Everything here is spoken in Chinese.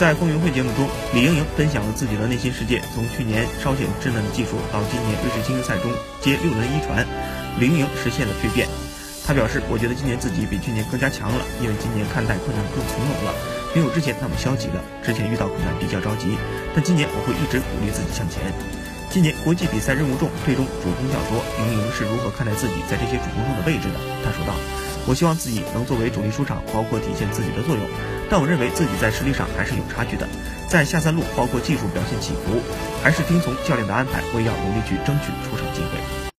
在风云会节目中，李盈莹分享了自己的内心世界，从去年稍显稚嫩的技术，到今年瑞士精英赛中接六轮一传，李盈莹实现了蜕变。她表示：“我觉得今年自己比去年更加强了，因为今年看待困难更从容了，没有之前那么消极了。之前遇到困难比较着急，但今年我会一直鼓励自己向前。”今年国际比赛任务重，最终主攻较多，李盈莹是如何看待自己在这些主攻中的位置的？她说道。我希望自己能作为主力出场，包括体现自己的作用。但我认为自己在实力上还是有差距的，在下三路包括技术表现起伏，还是听从教练的安排，我也要努力去争取出场机会。